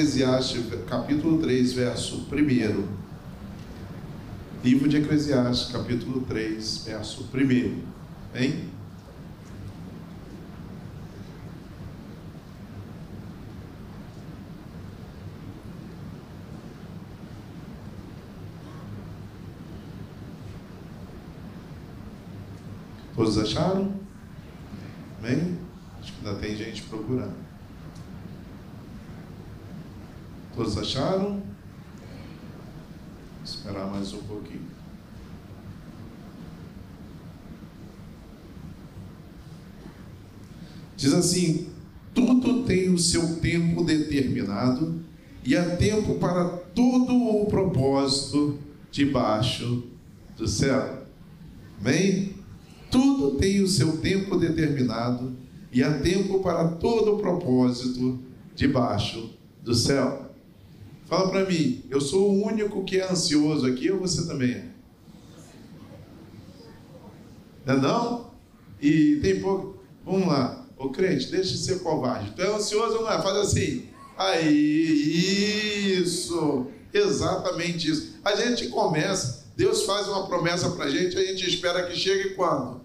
Eclesiastes, capítulo 3, verso 1. Livro de Eclesiastes, capítulo 3, verso 1. Hein? Todos acharam? Amém? Acho que ainda tem gente procurando. Todos acharam? Vou esperar mais um pouquinho. Diz assim: tudo tem o seu tempo determinado e há tempo para todo o propósito debaixo do céu. Amém? Tudo tem o seu tempo determinado e há tempo para todo o propósito debaixo do céu. Fala para mim, eu sou o único que é ansioso aqui ou você também é? Não é não? E tem pouco. Vamos lá, ô crente, deixa de ser covarde. Tu é ansioso ou não é? Faz assim. Aí, isso, exatamente isso. A gente começa, Deus faz uma promessa para a gente, a gente espera que chegue quando?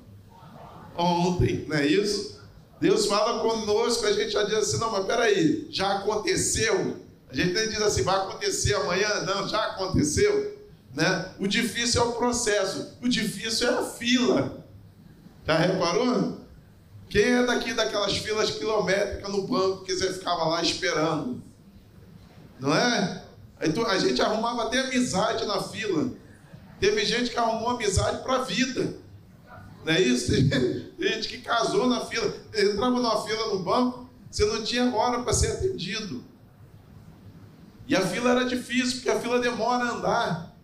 Ontem, não é isso? Deus fala conosco, a gente já diz assim, não, mas peraí, já aconteceu? A gente nem diz assim, vai acontecer amanhã, não, já aconteceu. Né? O difícil é o processo, o difícil é a fila. Já reparou? Quem é daqui daquelas filas quilométricas no banco que você ficava lá esperando? Não é? A gente arrumava até amizade na fila. Teve gente que arrumou amizade para a vida. Não é isso? Tem gente que casou na fila. Entrava numa fila no banco, você não tinha hora para ser atendido. E a fila era difícil, porque a fila demora a andar.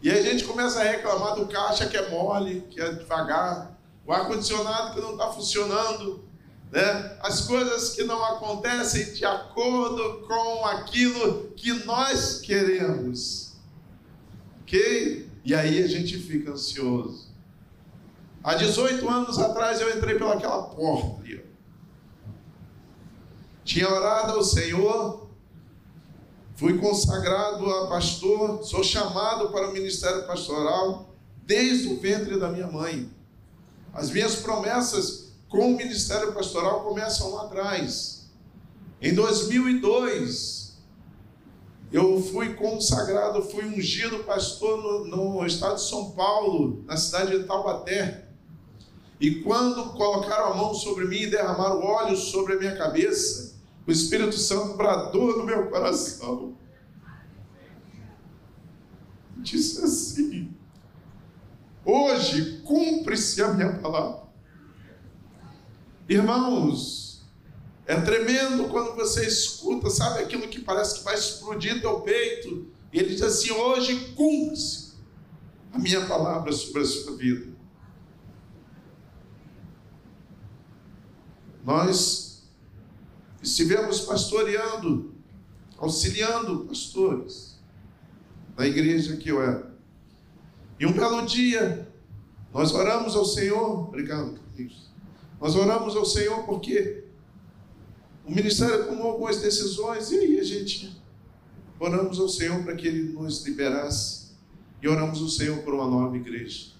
E a gente começa a reclamar do caixa que é mole, que é devagar, o ar-condicionado que não está funcionando, né? as coisas que não acontecem de acordo com aquilo que nós queremos. Ok? E aí a gente fica ansioso. Há 18 anos atrás eu entrei pelaquela porta ali. Tinha orado ao Senhor, fui consagrado a pastor, sou chamado para o ministério pastoral desde o ventre da minha mãe. As minhas promessas com o ministério pastoral começam lá atrás. Em 2002, eu fui consagrado, fui ungido pastor no, no estado de São Paulo, na cidade de Taubaté. E quando colocaram a mão sobre mim e derramaram óleo sobre a minha cabeça, o Espírito Santo bradou no meu coração. Disse assim: Hoje cumpre-se a minha palavra. Irmãos, é tremendo quando você escuta, sabe aquilo que parece que vai explodir teu peito. E ele diz assim: Hoje cumpre-se a minha palavra sobre a sua vida. Nós estivemos pastoreando, auxiliando pastores na igreja que eu era. E um belo dia, nós oramos ao Senhor, obrigado, Carlinhos. Nós oramos ao Senhor porque o ministério tomou algumas decisões e aí a gente oramos ao Senhor para que Ele nos liberasse e oramos ao Senhor por uma nova igreja.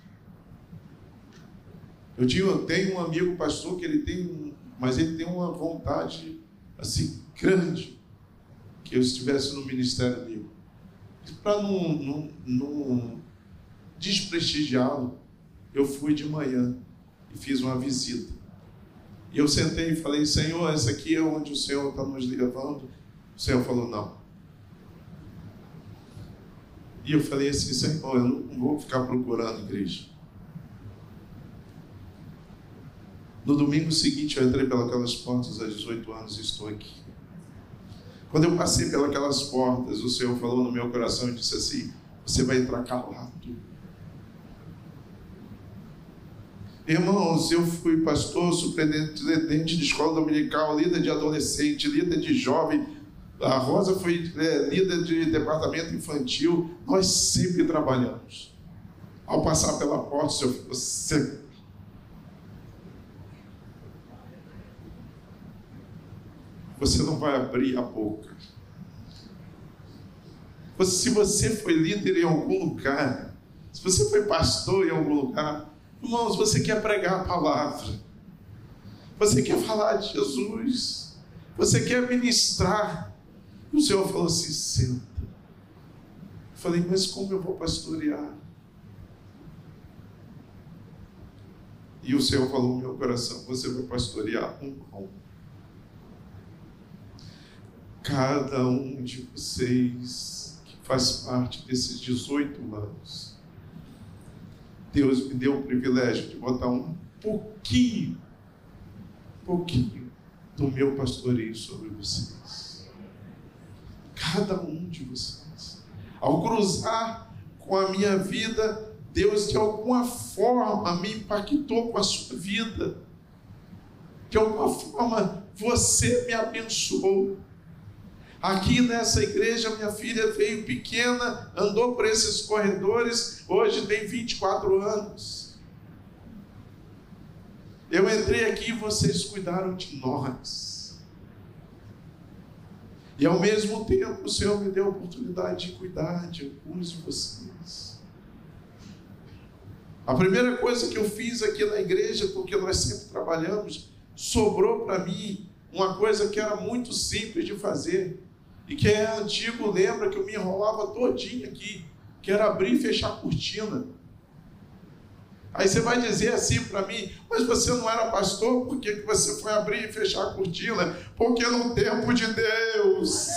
Eu tenho um amigo pastor que ele tem mas ele tem uma vontade assim grande que eu estivesse no ministério dele. Para não, não, não desprestigiá-lo, eu fui de manhã e fiz uma visita. E eu sentei e falei, Senhor, essa aqui é onde o Senhor está nos levando. O Senhor falou, não. E eu falei assim, Senhor, eu não vou ficar procurando igreja. No domingo seguinte, eu entrei pelas portas há 18 anos e estou aqui. Quando eu passei pelas portas, o Senhor falou no meu coração e disse assim: Você vai entrar calado. Irmãos, eu fui pastor, superintendente de escola dominical, líder de adolescente, líder de jovem. A Rosa foi é, líder de departamento infantil. Nós sempre trabalhamos. Ao passar pela porta, o Senhor falou: Você você não vai abrir a boca. Se você foi líder em algum lugar, se você foi pastor em algum lugar, irmãos, você quer pregar a palavra, você quer falar de Jesus, você quer ministrar. E o Senhor falou assim: senta. Eu falei, mas como eu vou pastorear? E o Senhor falou no meu coração: você vai pastorear um pão. Cada um de vocês que faz parte desses 18 anos, Deus me deu o privilégio de botar um pouquinho, pouquinho do meu pastoreio sobre vocês. Cada um de vocês. Ao cruzar com a minha vida, Deus de alguma forma me impactou com a sua vida. De alguma forma você me abençoou. Aqui nessa igreja, minha filha veio pequena, andou por esses corredores, hoje tem 24 anos. Eu entrei aqui e vocês cuidaram de nós. E ao mesmo tempo, o Senhor me deu a oportunidade de cuidar de alguns de vocês. A primeira coisa que eu fiz aqui na igreja, porque nós sempre trabalhamos, sobrou para mim uma coisa que era muito simples de fazer e que é antigo, lembra que eu me enrolava todinho aqui, que era abrir e fechar a cortina. Aí você vai dizer assim para mim, mas você não era pastor, por que, que você foi abrir e fechar a cortina? Porque no tempo de Deus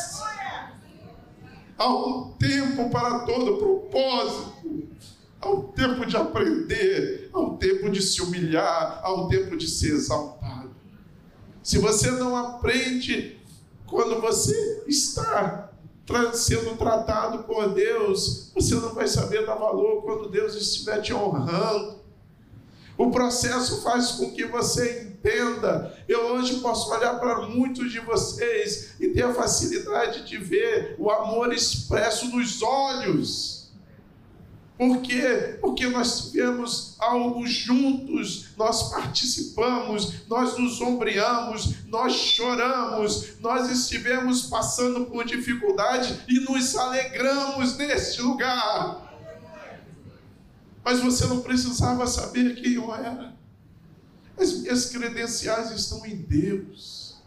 há um tempo para todo propósito, há um tempo de aprender, há um tempo de se humilhar, há um tempo de ser exaltado. Se você não aprende quando você está sendo tratado por Deus, você não vai saber dar valor quando Deus estiver te honrando. O processo faz com que você entenda. Eu hoje posso olhar para muitos de vocês e ter a facilidade de ver o amor expresso nos olhos por quê? Porque nós tivemos algo juntos, nós participamos, nós nos ombreamos, nós choramos, nós estivemos passando por dificuldade e nos alegramos neste lugar. Mas você não precisava saber quem eu era. As minhas credenciais estão em Deus.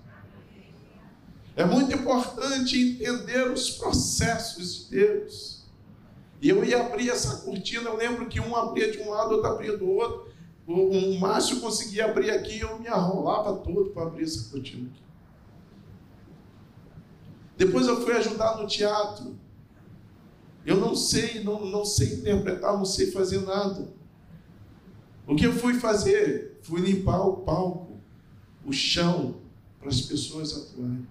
É muito importante entender os processos de Deus. E eu ia abrir essa cortina, eu lembro que um abria de um lado, outro abria do outro. O, o Márcio conseguia abrir aqui, eu me arrolava todo para abrir essa cortina aqui. Depois eu fui ajudar no teatro. Eu não sei, não, não sei interpretar, não sei fazer nada. O que eu fui fazer? Fui limpar o palco, o chão, para as pessoas atuarem.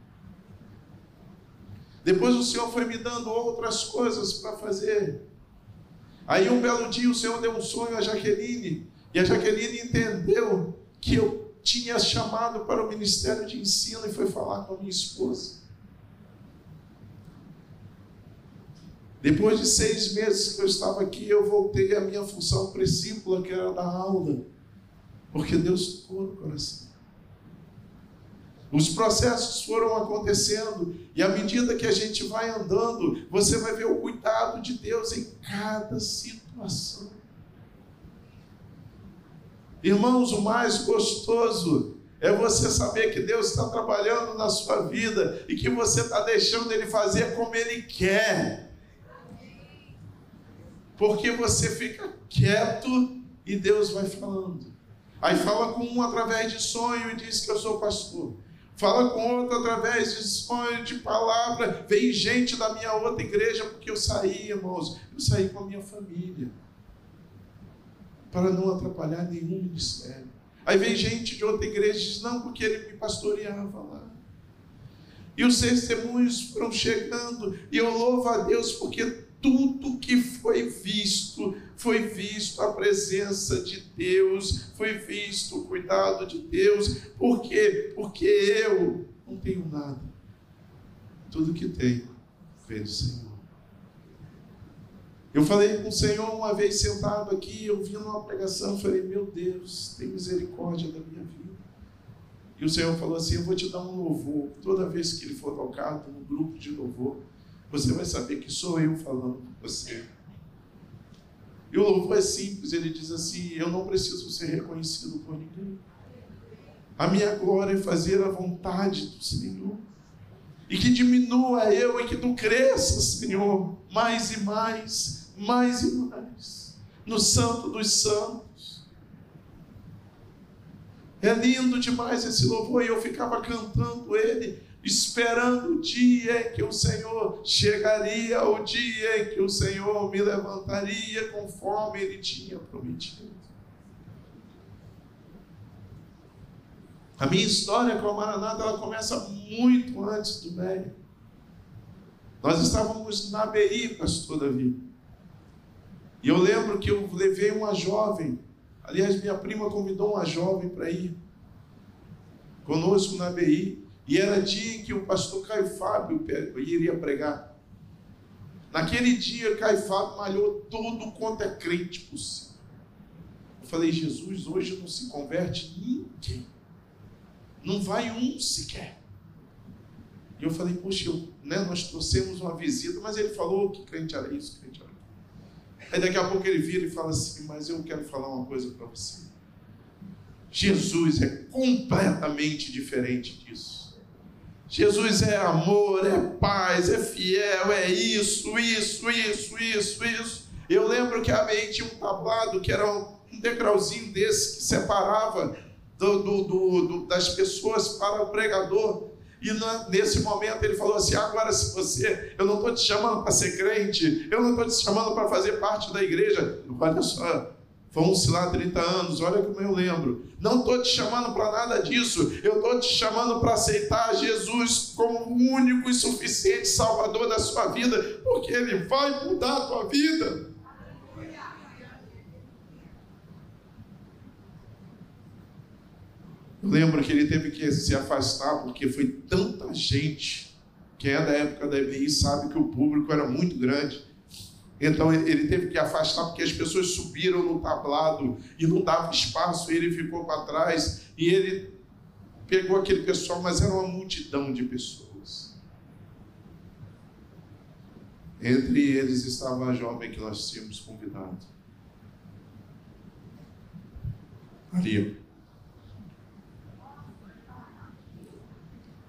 Depois o Senhor foi me dando outras coisas para fazer. Aí um belo dia o Senhor deu um sonho a Jaqueline, e a Jaqueline entendeu que eu tinha chamado para o ministério de ensino e foi falar com a minha esposa. Depois de seis meses que eu estava aqui, eu voltei à minha função principal, que era da aula, porque Deus tocou no coração. Os processos foram acontecendo e à medida que a gente vai andando, você vai ver o cuidado de Deus em cada situação. Irmãos, o mais gostoso é você saber que Deus está trabalhando na sua vida e que você está deixando Ele fazer como Ele quer. Porque você fica quieto e Deus vai falando. Aí fala com um através de sonho e diz que eu sou pastor. Fala com outro através de sonho, de palavra. Vem gente da minha outra igreja, porque eu saí, irmãos. Eu saí com a minha família. Para não atrapalhar nenhum ministério. Aí vem gente de outra igreja e diz, não, porque ele me pastoreava lá. E os testemunhos foram chegando, e eu louvo a Deus porque tudo que foi visto, foi visto a presença de Deus, foi visto o cuidado de Deus. Por quê? Porque eu não tenho nada. Tudo que tenho vem do Senhor. Eu falei com o Senhor uma vez sentado aqui, ouvindo uma pregação, falei, meu Deus, tem misericórdia da minha vida. E o Senhor falou assim: Eu vou te dar um louvor. Toda vez que ele for tocado no grupo de louvor, você vai saber que sou eu falando com você. E o louvor é simples, ele diz assim: Eu não preciso ser reconhecido por ninguém. A minha glória é fazer a vontade do Senhor. E que diminua eu e que tu cresça, Senhor, mais e mais, mais e mais, no Santo dos Santos. É lindo demais esse louvor e eu ficava cantando ele esperando o dia em que o Senhor chegaria, o dia em que o Senhor me levantaria conforme Ele tinha prometido. A minha história com a Maranata ela começa muito antes do MEI. Nós estávamos na BI, pastor Davi. E eu lembro que eu levei uma jovem. Aliás, minha prima convidou uma jovem para ir conosco na BI. E era dia em que o pastor Caio Fábio iria pregar. Naquele dia, Caio Fábio malhou todo quanto é crente possível. Eu falei, Jesus, hoje não se converte ninguém. Não vai um sequer. E eu falei, poxa, eu, né, nós trouxemos uma visita, mas ele falou que crente era isso, crente era isso. Aí daqui a pouco ele vira e fala assim, mas eu quero falar uma coisa para você. Jesus é completamente diferente disso. Jesus é amor, é paz, é fiel, é isso, isso, isso, isso, isso. Eu lembro que a ABI tinha um tablado que era um degrauzinho desse que separava do, do, do, das pessoas para o pregador. E na, nesse momento ele falou assim: agora, se você, eu não estou te chamando para ser crente, eu não estou te chamando para fazer parte da igreja. Olha só, Vão-se lá 30 anos, olha como eu lembro. Não estou te chamando para nada disso. Eu estou te chamando para aceitar Jesus como o único e suficiente Salvador da sua vida, porque Ele vai mudar a tua vida. Eu lembro que ele teve que se afastar porque foi tanta gente. Quem é da época da EBI sabe que o público era muito grande. Então ele teve que afastar porque as pessoas subiram no tablado e não dava espaço, e ele ficou para trás e ele pegou aquele pessoal, mas era uma multidão de pessoas. Entre eles estava a jovem que nós tínhamos convidado. Maria.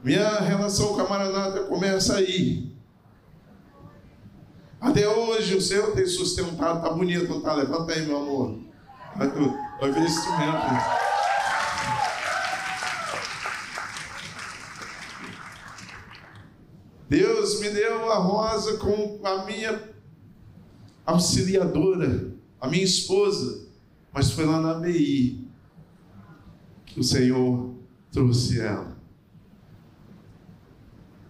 Minha relação com a Maranata começa aí. Até hoje o Senhor tem sustentado, tá bonito, não tá? Levanta aí, meu amor. Vai ver esse instrumento. Deus me deu a rosa com a minha auxiliadora, a minha esposa, mas foi lá na BI que o Senhor trouxe ela.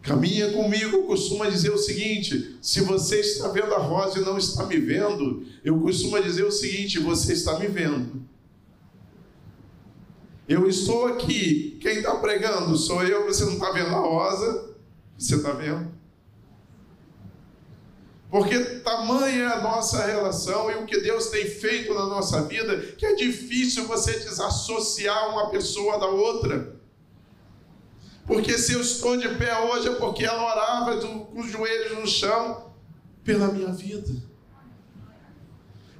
Caminha comigo costuma dizer o seguinte: se você está vendo a rosa e não está me vendo, eu costumo dizer o seguinte: você está me vendo. Eu estou aqui, quem está pregando sou eu, você não está vendo a rosa, você está vendo? Porque tamanha é a nossa relação e o que Deus tem feito na nossa vida, que é difícil você desassociar uma pessoa da outra. Porque se eu estou de pé hoje é porque ela orava com os joelhos no chão pela minha vida.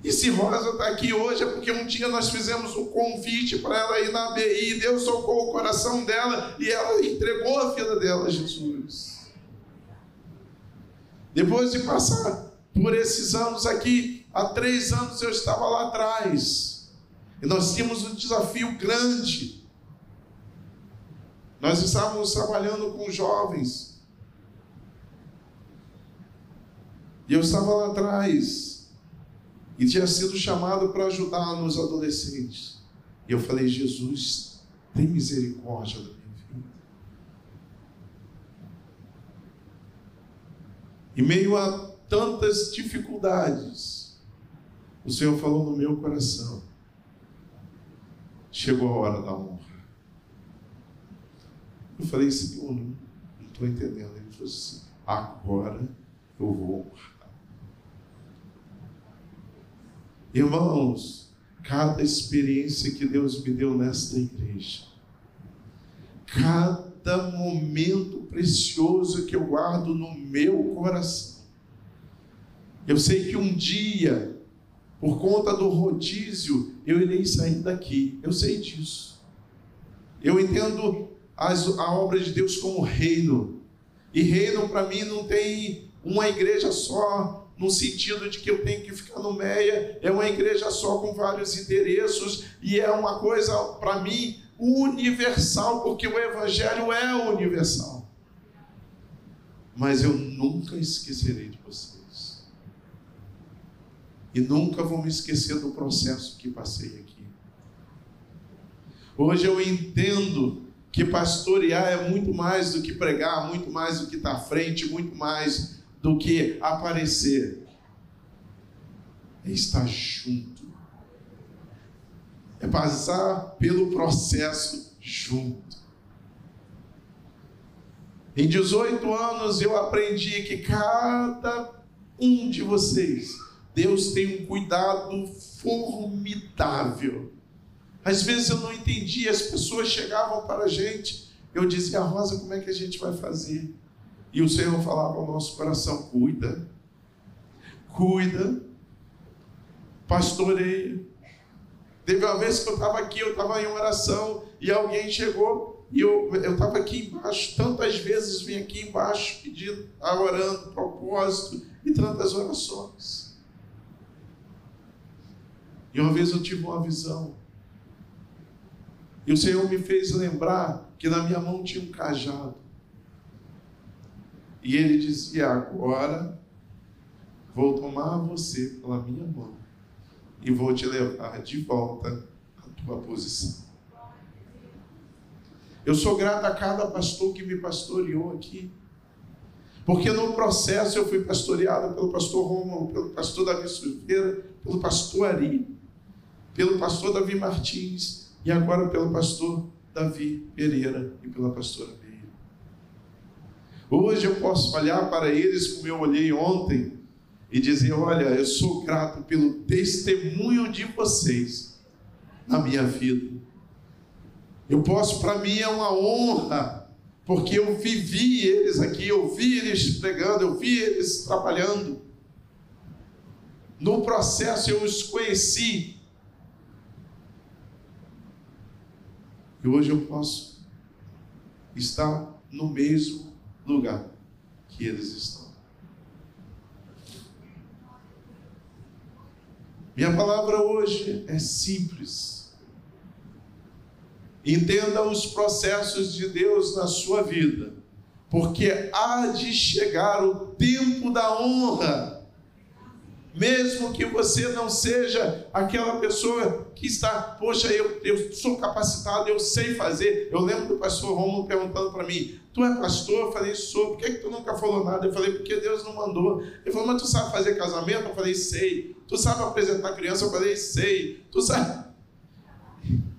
E se Rosa está aqui hoje é porque um dia nós fizemos um convite para ela ir na BI, Deus tocou o coração dela e ela entregou a vida dela a Jesus. Depois de passar por esses anos aqui, há três anos eu estava lá atrás, e nós tínhamos um desafio grande nós estávamos trabalhando com jovens. E eu estava lá atrás. E tinha sido chamado para ajudar nos adolescentes. E eu falei: Jesus, tem misericórdia da minha vida. Em meio a tantas dificuldades, o Senhor falou no meu coração: chegou a hora da honra. Eu falei, Senhor, não estou entendendo. Ele falou assim: agora eu vou honrar. Irmãos, cada experiência que Deus me deu nesta igreja, cada cada momento precioso que eu guardo no meu coração. Eu sei que um dia, por conta do rodízio, eu irei sair daqui. Eu sei disso. Eu entendo as, a obra de Deus como reino. E reino para mim não tem uma igreja só, no sentido de que eu tenho que ficar no meia, é uma igreja só com vários endereços, e é uma coisa, para mim, universal, porque o Evangelho é universal. Mas eu nunca esquecerei de vocês. E nunca vou me esquecer do processo que passei aqui. Hoje eu entendo que pastorear é muito mais do que pregar, muito mais do que estar à frente, muito mais do que aparecer. É estar junto é passar pelo processo junto. Em 18 anos eu aprendi que cada um de vocês, Deus tem um cuidado formidável. Às vezes eu não entendia, as pessoas chegavam para a gente, eu dizia, Rosa, como é que a gente vai fazer? E o Senhor falava ao nosso coração: cuida, cuida, pastoreia, Teve uma vez que eu estava aqui, eu estava em oração e alguém chegou e eu estava aqui embaixo. Tantas vezes vim aqui embaixo pedindo, orando, propósito e tantas orações. E uma vez eu tive uma visão. E o Senhor me fez lembrar que na minha mão tinha um cajado. E ele dizia: Agora vou tomar você pela minha mão e vou te levar de volta à tua posição. Eu sou grato a cada pastor que me pastoreou aqui. Porque no processo eu fui pastoreado pelo pastor Romulo, pelo pastor Davi Silveira, pelo pastor Ari, pelo pastor Davi Martins e agora pelo pastor Davi Pereira e pela pastora Meira. Hoje eu posso olhar para eles como eu olhei ontem e dizer: Olha, eu sou grato pelo testemunho de vocês na minha vida. Eu posso, para mim é uma honra, porque eu vivi eles aqui, eu vi eles pregando, eu vi eles trabalhando. No processo eu os conheci. E hoje eu posso estar no mesmo lugar que eles estão. Minha palavra hoje é simples. Entenda os processos de Deus na sua vida, porque há de chegar o tempo da honra. Mesmo que você não seja aquela pessoa que está, poxa, eu, eu sou capacitado, eu sei fazer. Eu lembro do pastor Romulo perguntando para mim: Tu é pastor? Eu falei: Sou. Por que, que tu nunca falou nada? Eu falei: Porque Deus não mandou. Ele falou: Mas tu sabe fazer casamento? Eu falei: Sei. Tu sabe apresentar criança? Eu falei: Sei. Tu sabe.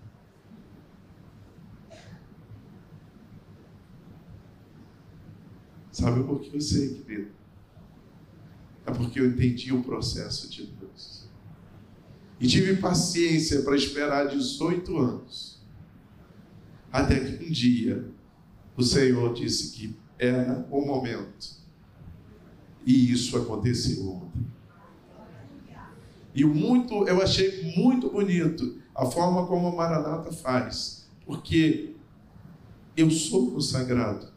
Sabe por que eu sei, querido? É porque eu entendi o processo de Deus. E tive paciência para esperar 18 anos. Até que um dia o Senhor disse que era o momento. E isso aconteceu ontem. E muito, eu achei muito bonito a forma como a Maranata faz, porque eu sou consagrado.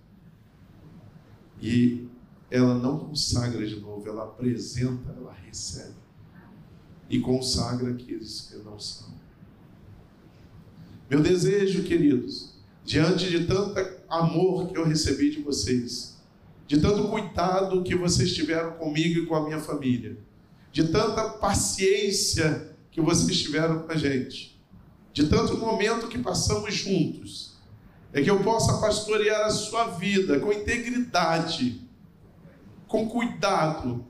E ela não consagra de novo, ela apresenta, ela recebe. E consagra aqueles que não são. Meu desejo, queridos, diante de tanto amor que eu recebi de vocês, de tanto cuidado que vocês tiveram comigo e com a minha família, de tanta paciência que vocês tiveram com a gente, de tanto momento que passamos juntos, é que eu possa pastorear a sua vida com integridade, com cuidado,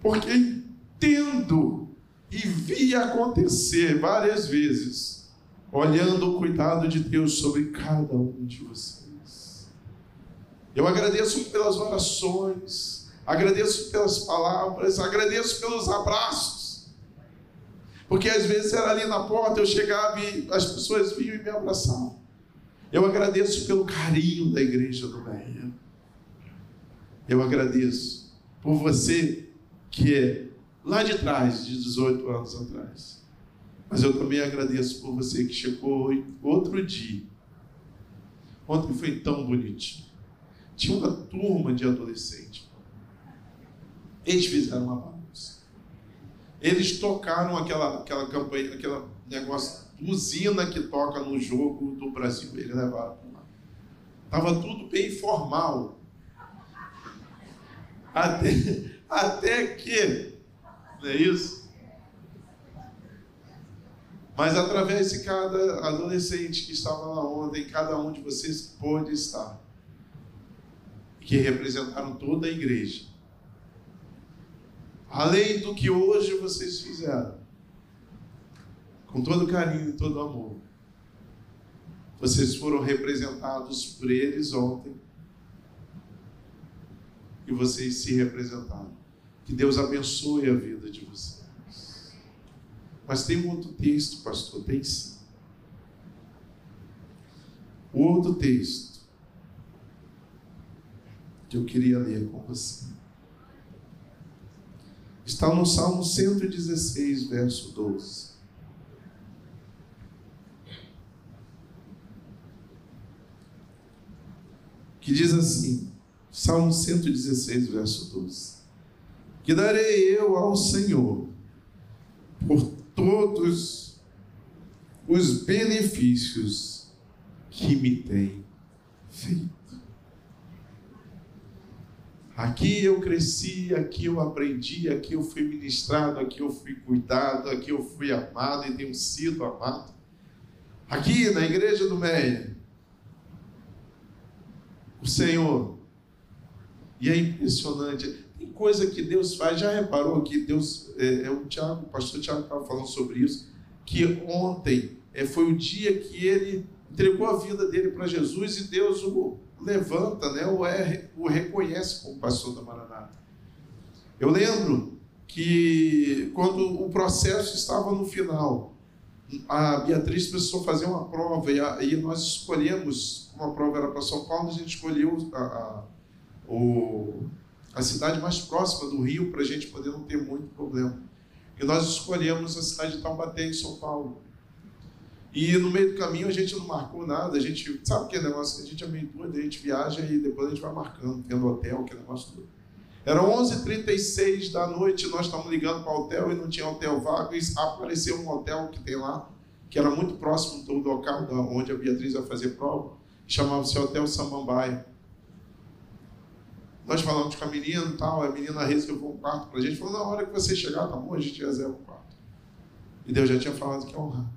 porque entendo e vi acontecer várias vezes, olhando o cuidado de Deus sobre cada um de vocês. Eu agradeço pelas orações, agradeço pelas palavras, agradeço pelos abraços. Porque às vezes era ali na porta, eu chegava e as pessoas vinham e me abraçavam. Eu agradeço pelo carinho da igreja do Meia. Eu agradeço por você que é lá de trás, de 18 anos atrás. Mas eu também agradeço por você que chegou outro dia. Ontem foi tão bonitinho. Tinha uma turma de adolescentes. Eles fizeram uma bagunça. Eles tocaram aquela, aquela campanha, aquele negócio, usina que toca no jogo do Brasil. Eles levaram para lá. Estava tudo bem formal. Até, até que, não é isso? Mas através de cada adolescente que estava lá ontem, cada um de vocês pôde estar, que representaram toda a igreja. Além do que hoje vocês fizeram, com todo carinho e todo amor, vocês foram representados por eles ontem e vocês se representaram. Que Deus abençoe a vida de vocês. Mas tem um outro texto, pastor, tem sim. O outro texto que eu queria ler com você está no Salmo 116, verso 12. Que diz assim: Salmo 116, verso 12. Que darei eu ao Senhor por todos os benefícios que me tem feito. Aqui eu cresci, aqui eu aprendi, aqui eu fui ministrado, aqui eu fui cuidado, aqui eu fui amado e tenho sido amado. Aqui na igreja do Meia, o Senhor e é impressionante. Tem coisa que Deus faz, já reparou que Deus, é, é o Tiago, o pastor Tiago estava falando sobre isso, que ontem é, foi o dia que ele entregou a vida dele para Jesus e Deus o levanta, né, o, é, o reconhece como pastor da Maranata. Eu lembro que quando o processo estava no final, a Beatriz precisou fazer uma prova e, a, e nós escolhemos, como a prova era para São Paulo, a gente escolheu a, a o, a cidade mais próxima do Rio para a gente poder não ter muito problema. E nós escolhemos a cidade de Taubaté, em São Paulo. E no meio do caminho a gente não marcou nada, a gente, sabe que negócio que a gente é meio doido, a gente viaja e depois a gente vai marcando, tendo hotel, que negócio todo. Era 11h36 da noite, nós estávamos ligando para o hotel e não tinha hotel vago, e apareceu um hotel que tem lá, que era muito próximo do local onde a Beatriz ia fazer prova, chamava-se Hotel Samambaia. Nós falamos com a menina e tal, a menina reservou um quarto para a gente, falou, na hora que você chegar, tá bom, a gente reserva o quarto. E Deus já tinha falado que ia honrar.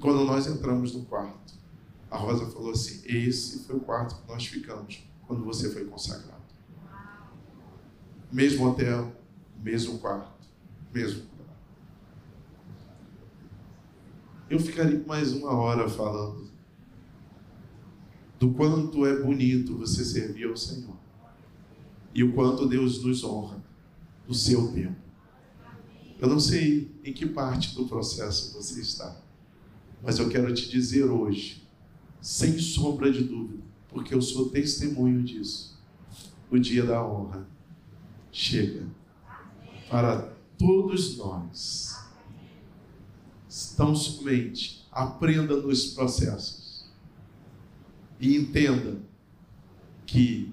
Quando nós entramos no quarto, a Rosa falou assim, esse foi o quarto que nós ficamos quando você foi consagrado. Mesmo hotel, mesmo quarto, mesmo. Eu ficaria mais uma hora falando do quanto é bonito você servir ao Senhor e o quanto Deus nos honra no seu tempo. Eu não sei em que parte do processo você está, mas eu quero te dizer hoje, sem sombra de dúvida, porque eu sou testemunho disso. O dia da honra chega para todos nós. Tão somente aprenda nos processos e entenda que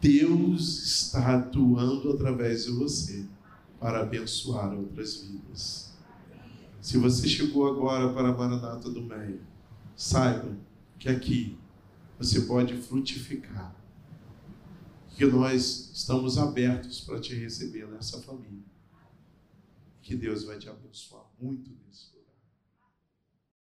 Deus está atuando através de você para abençoar outras vidas. Se você chegou agora para a Maranata do Meio, saiba que aqui você pode frutificar. Que nós estamos abertos para te receber nessa família. Que Deus vai te abençoar muito nisso.